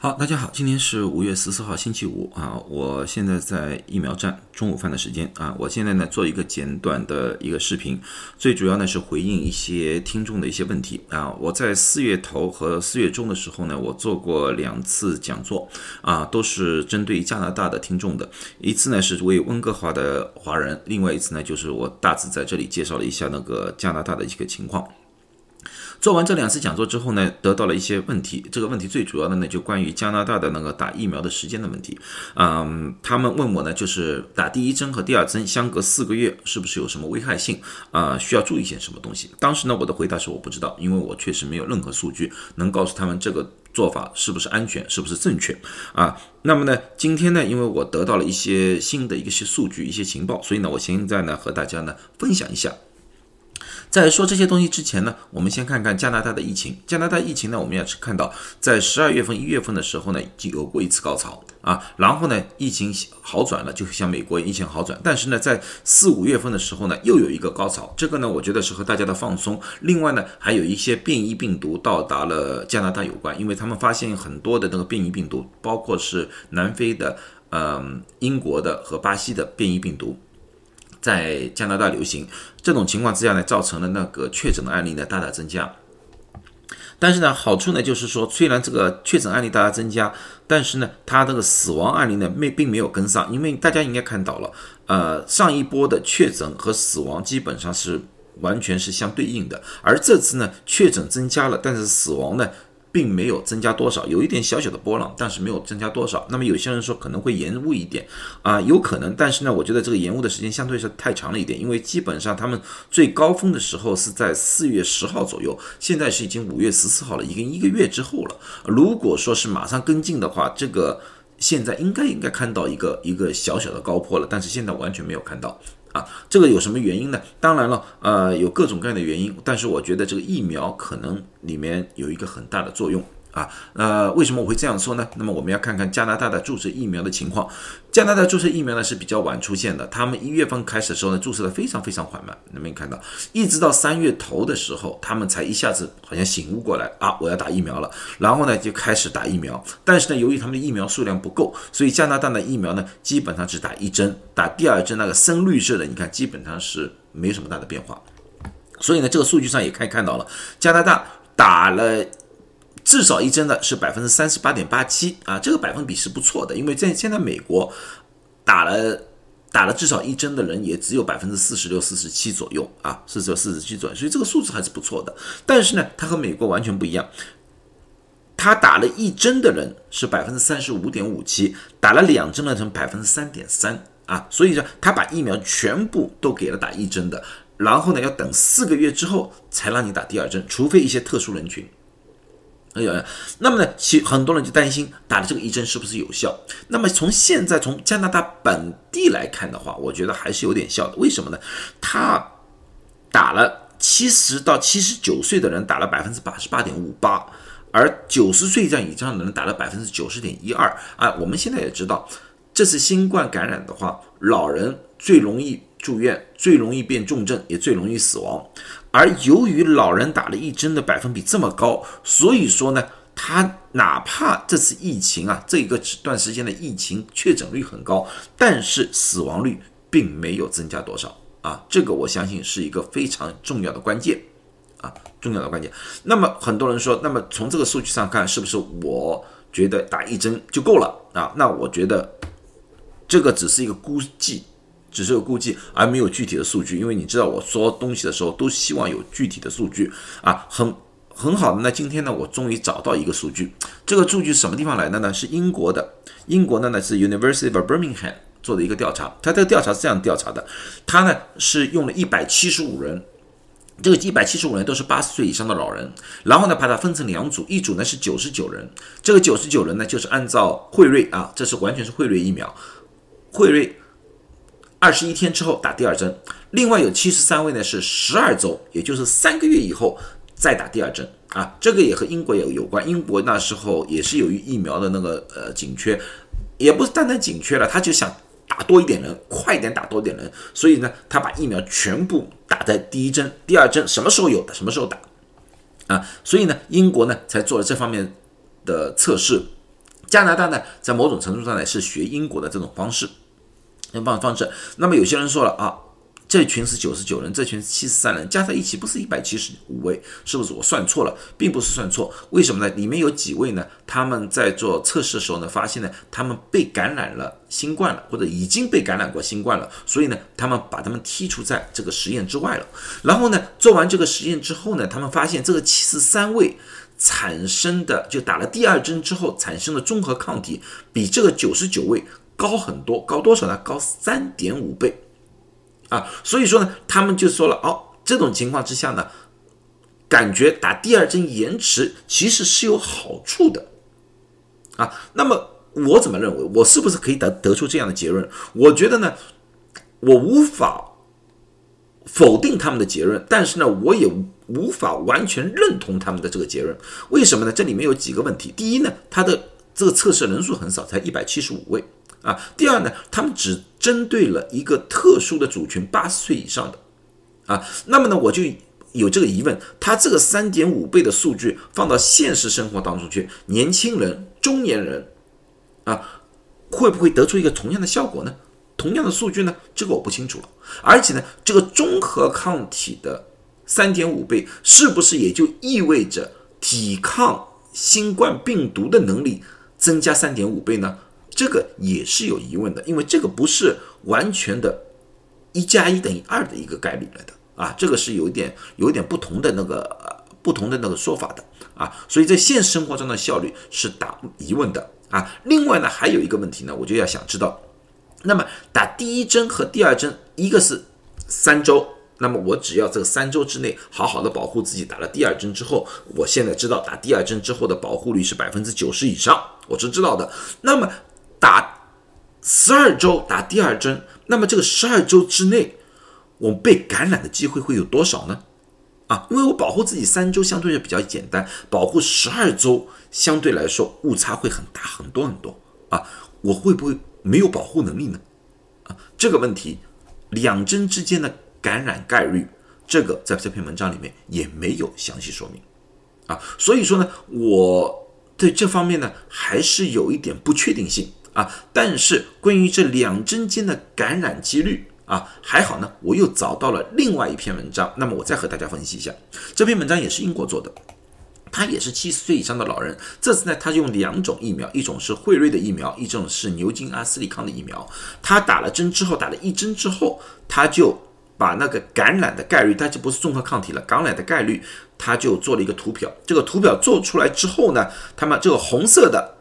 好，大家好，今天是五月十四号星期五啊，我现在在疫苗站，中午饭的时间啊，我现在呢做一个简短的一个视频，最主要呢是回应一些听众的一些问题啊。我在四月头和四月中的时候呢，我做过两次讲座啊，都是针对加拿大的听众的，一次呢是为温哥华的华人，另外一次呢就是我大致在这里介绍了一下那个加拿大的一个情况。做完这两次讲座之后呢，得到了一些问题。这个问题最主要的呢，就关于加拿大的那个打疫苗的时间的问题。嗯，他们问我呢，就是打第一针和第二针相隔四个月，是不是有什么危害性？啊，需要注意些什么东西？当时呢，我的回答是我不知道，因为我确实没有任何数据能告诉他们这个做法是不是安全，是不是正确。啊，那么呢，今天呢，因为我得到了一些新的一些数据、一些情报，所以呢，我现在呢和大家呢分享一下。在说这些东西之前呢，我们先看看加拿大的疫情。加拿大疫情呢，我们要是看到，在十二月份、一月份的时候呢，就有过一次高潮啊，然后呢，疫情好转了，就像美国疫情好转。但是呢，在四五月份的时候呢，又有一个高潮。这个呢，我觉得是和大家的放松。另外呢，还有一些变异病毒到达了加拿大有关，因为他们发现很多的那个变异病毒，包括是南非的、嗯、英国的和巴西的变异病毒。在加拿大流行这种情况之下呢，造成了那个确诊的案例呢大大增加。但是呢，好处呢就是说，虽然这个确诊案例大大增加，但是呢，它这个死亡案例呢没并没有跟上，因为大家应该看到了，呃，上一波的确诊和死亡基本上是完全是相对应的，而这次呢，确诊增加了，但是死亡呢。并没有增加多少，有一点小小的波浪，但是没有增加多少。那么有些人说可能会延误一点啊，有可能，但是呢，我觉得这个延误的时间相对是太长了一点，因为基本上他们最高峰的时候是在四月十号左右，现在是已经五月十四号了，已经一个月之后了。如果说是马上跟进的话，这个现在应该应该看到一个一个小小的高坡了，但是现在完全没有看到。这个有什么原因呢？当然了，呃，有各种各样的原因，但是我觉得这个疫苗可能里面有一个很大的作用。啊，呃，为什么我会这样说呢？那么我们要看看加拿大的注射疫苗的情况。加拿大注射疫苗呢是比较晚出现的，他们一月份开始的时候呢注射的非常非常缓慢，能不能看到？一直到三月头的时候，他们才一下子好像醒悟过来啊，我要打疫苗了，然后呢就开始打疫苗。但是呢，由于他们的疫苗数量不够，所以加拿大的疫苗呢基本上只打一针，打第二针那个深绿色的，你看基本上是没什么大的变化。所以呢，这个数据上也可以看到了，加拿大打了。至少一针的是百分之三十八点八七啊，这个百分比是不错的，因为在现在美国打了打了至少一针的人也只有百分之四十六、四十七左右啊，四十六、四十七左右，所以这个数字还是不错的。但是呢，它和美国完全不一样，他打了一针的人是百分之三十五点五七，打了两针的成百分之三点三啊，所以说他把疫苗全部都给了打一针的，然后呢要等四个月之后才让你打第二针，除非一些特殊人群。那么呢，其很多人就担心打的这个一针是不是有效？那么从现在从加拿大本地来看的话，我觉得还是有点效的。为什么呢？他打了七十到七十九岁的人打了百分之八十八点五八，而九十岁这样以上的人打了百分之九十点一二。啊，我们现在也知道，这次新冠感染的话，老人最容易住院，最容易变重症，也最容易死亡。而由于老人打了一针的百分比这么高，所以说呢，他哪怕这次疫情啊，这一个段时间的疫情确诊率很高，但是死亡率并没有增加多少啊，这个我相信是一个非常重要的关键啊，重要的关键。那么很多人说，那么从这个数据上看，是不是我觉得打一针就够了啊？那我觉得这个只是一个估计。只是有估计，而没有具体的数据。因为你知道，我说东西的时候都希望有具体的数据啊，很很好的。那今天呢，我终于找到一个数据。这个数据什么地方来的呢？是英国的，英国的呢是 University of Birmingham 做的一个调查。他这个调查是这样调查的，他呢是用了一百七十五人，这个一百七十五人都是八十岁以上的老人，然后呢把它分成两组，一组呢是九十九人，这个九十九人呢就是按照辉瑞啊，这是完全是辉瑞疫苗，辉瑞。二十一天之后打第二针，另外有七十三位呢是十二周，也就是三个月以后再打第二针。啊，这个也和英国有有关。英国那时候也是由于疫苗的那个呃紧缺，也不是单单紧缺了，他就想打多一点人，快点打多点人，所以呢，他把疫苗全部打在第一针、第二针什么时候有的什么时候打。啊，所以呢，英国呢才做了这方面的测试。加拿大呢，在某种程度上呢是学英国的这种方式，方方式。那么有些人说了啊。这群是九十九人，这群是七十三人，加在一起不是一百七十五位，是不是我算错了？并不是算错，为什么呢？里面有几位呢？他们在做测试的时候呢，发现呢，他们被感染了新冠了，或者已经被感染过新冠了，所以呢，他们把他们剔除在这个实验之外了。然后呢，做完这个实验之后呢，他们发现这个七十三位产生的，就打了第二针之后产生的综合抗体，比这个九十九位高很多，高多少呢？高三点五倍。啊，所以说呢，他们就说了哦，这种情况之下呢，感觉打第二针延迟其实是有好处的，啊，那么我怎么认为？我是不是可以得得出这样的结论？我觉得呢，我无法否定他们的结论，但是呢，我也无法完全认同他们的这个结论。为什么呢？这里面有几个问题。第一呢，它的这个测试人数很少，才一百七十五位。啊，第二呢，他们只针对了一个特殊的族群，八十岁以上的，啊，那么呢，我就有这个疑问，他这个三点五倍的数据放到现实生活当中去，年轻人、中年人，啊，会不会得出一个同样的效果呢？同样的数据呢？这个我不清楚了。而且呢，这个综合抗体的三点五倍，是不是也就意味着抵抗新冠病毒的能力增加三点五倍呢？这个也是有疑问的，因为这个不是完全的，一加一等于二的一个概率来的啊，这个是有一点有一点不同的那个不同的那个说法的啊，所以在现实生活中的效率是打疑问的啊。另外呢，还有一个问题呢，我就要想知道，那么打第一针和第二针，一个是三周，那么我只要这三周之内好好的保护自己，打了第二针之后，我现在知道打第二针之后的保护率是百分之九十以上，我是知道的。那么打十二周打第二针，那么这个十二周之内，我被感染的机会会有多少呢？啊，因为我保护自己三周相对就比较简单，保护十二周相对来说误差会很大很多很多啊，我会不会没有保护能力呢？啊，这个问题，两针之间的感染概率，这个在这篇文章里面也没有详细说明啊，所以说呢，我对这方面呢还是有一点不确定性。啊，但是关于这两针间的感染几率啊，还好呢，我又找到了另外一篇文章，那么我再和大家分析一下。这篇文章也是英国做的，他也是七十岁以上的老人。这次呢，他用两种疫苗，一种是辉瑞的疫苗，一种是牛津阿斯利康的疫苗。他打了针之后，打了一针之后，他就把那个感染的概率，他就不是综合抗体了，感染的概率，他就做了一个图表。这个图表做出来之后呢，他们这个红色的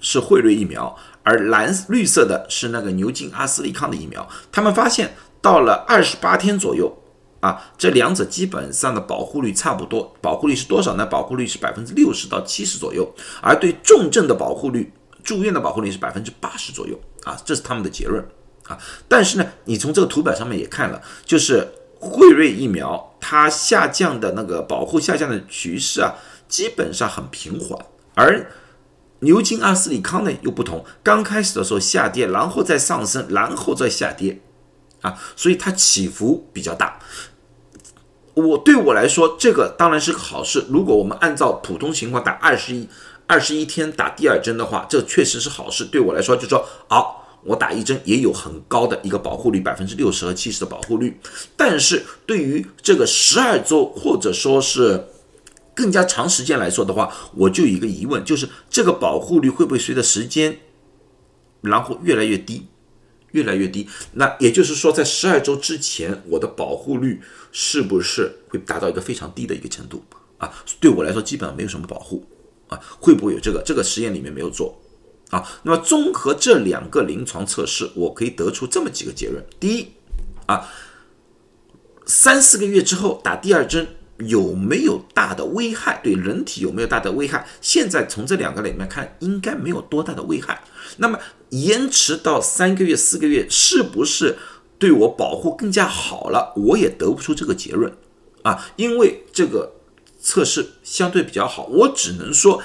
是辉瑞疫苗。而蓝绿色的是那个牛津阿斯利康的疫苗，他们发现到了二十八天左右啊，这两者基本上的保护率差不多，保护率是多少呢？保护率是百分之六十到七十左右，而对重症的保护率、住院的保护率是百分之八十左右啊，这是他们的结论啊。但是呢，你从这个图表上面也看了，就是辉瑞疫苗它下降的那个保护下降的趋势啊，基本上很平缓，而。牛津阿斯利康呢又不同，刚开始的时候下跌，然后再上升，然后再下跌，啊，所以它起伏比较大。我对我来说，这个当然是个好事。如果我们按照普通情况打二十一二十一天打第二针的话，这确实是好事。对我来说，就说好，我打一针也有很高的一个保护率，百分之六十和七十的保护率。但是对于这个十二周或者说是。更加长时间来说的话，我就有一个疑问，就是这个保护率会不会随着时间，然后越来越低，越来越低？那也就是说，在十二周之前，我的保护率是不是会达到一个非常低的一个程度啊？对我来说，基本上没有什么保护啊？会不会有这个？这个实验里面没有做啊？那么综合这两个临床测试，我可以得出这么几个结论：第一，啊，三四个月之后打第二针。有没有大的危害？对人体有没有大的危害？现在从这两个里面看，应该没有多大的危害。那么延迟到三个月、四个月，是不是对我保护更加好了？我也得不出这个结论啊，因为这个测试相对比较好，我只能说，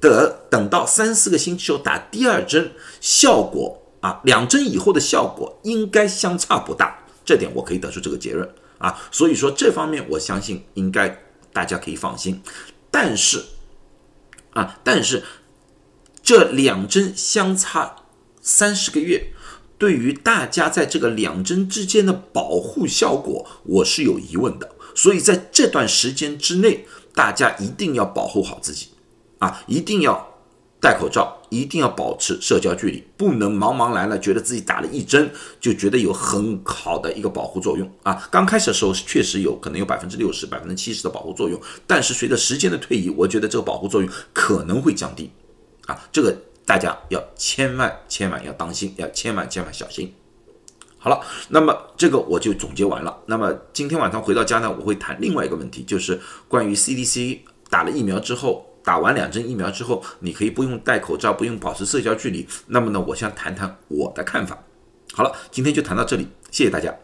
得等到三四个星期后打第二针，效果啊，两针以后的效果应该相差不大，这点我可以得出这个结论。啊，所以说这方面我相信应该大家可以放心，但是，啊，但是这两针相差三十个月，对于大家在这个两针之间的保护效果，我是有疑问的。所以在这段时间之内，大家一定要保护好自己，啊，一定要。戴口罩一定要保持社交距离，不能茫茫来了，觉得自己打了一针就觉得有很好的一个保护作用啊。刚开始的时候确实有可能有百分之六十、百分之七十的保护作用，但是随着时间的推移，我觉得这个保护作用可能会降低啊。这个大家要千万千万要当心，要千万千万小心。好了，那么这个我就总结完了。那么今天晚上回到家呢，我会谈另外一个问题，就是关于 CDC 打了疫苗之后。打完两针疫苗之后，你可以不用戴口罩，不用保持社交距离。那么呢，我先谈谈我的看法。好了，今天就谈到这里，谢谢大家。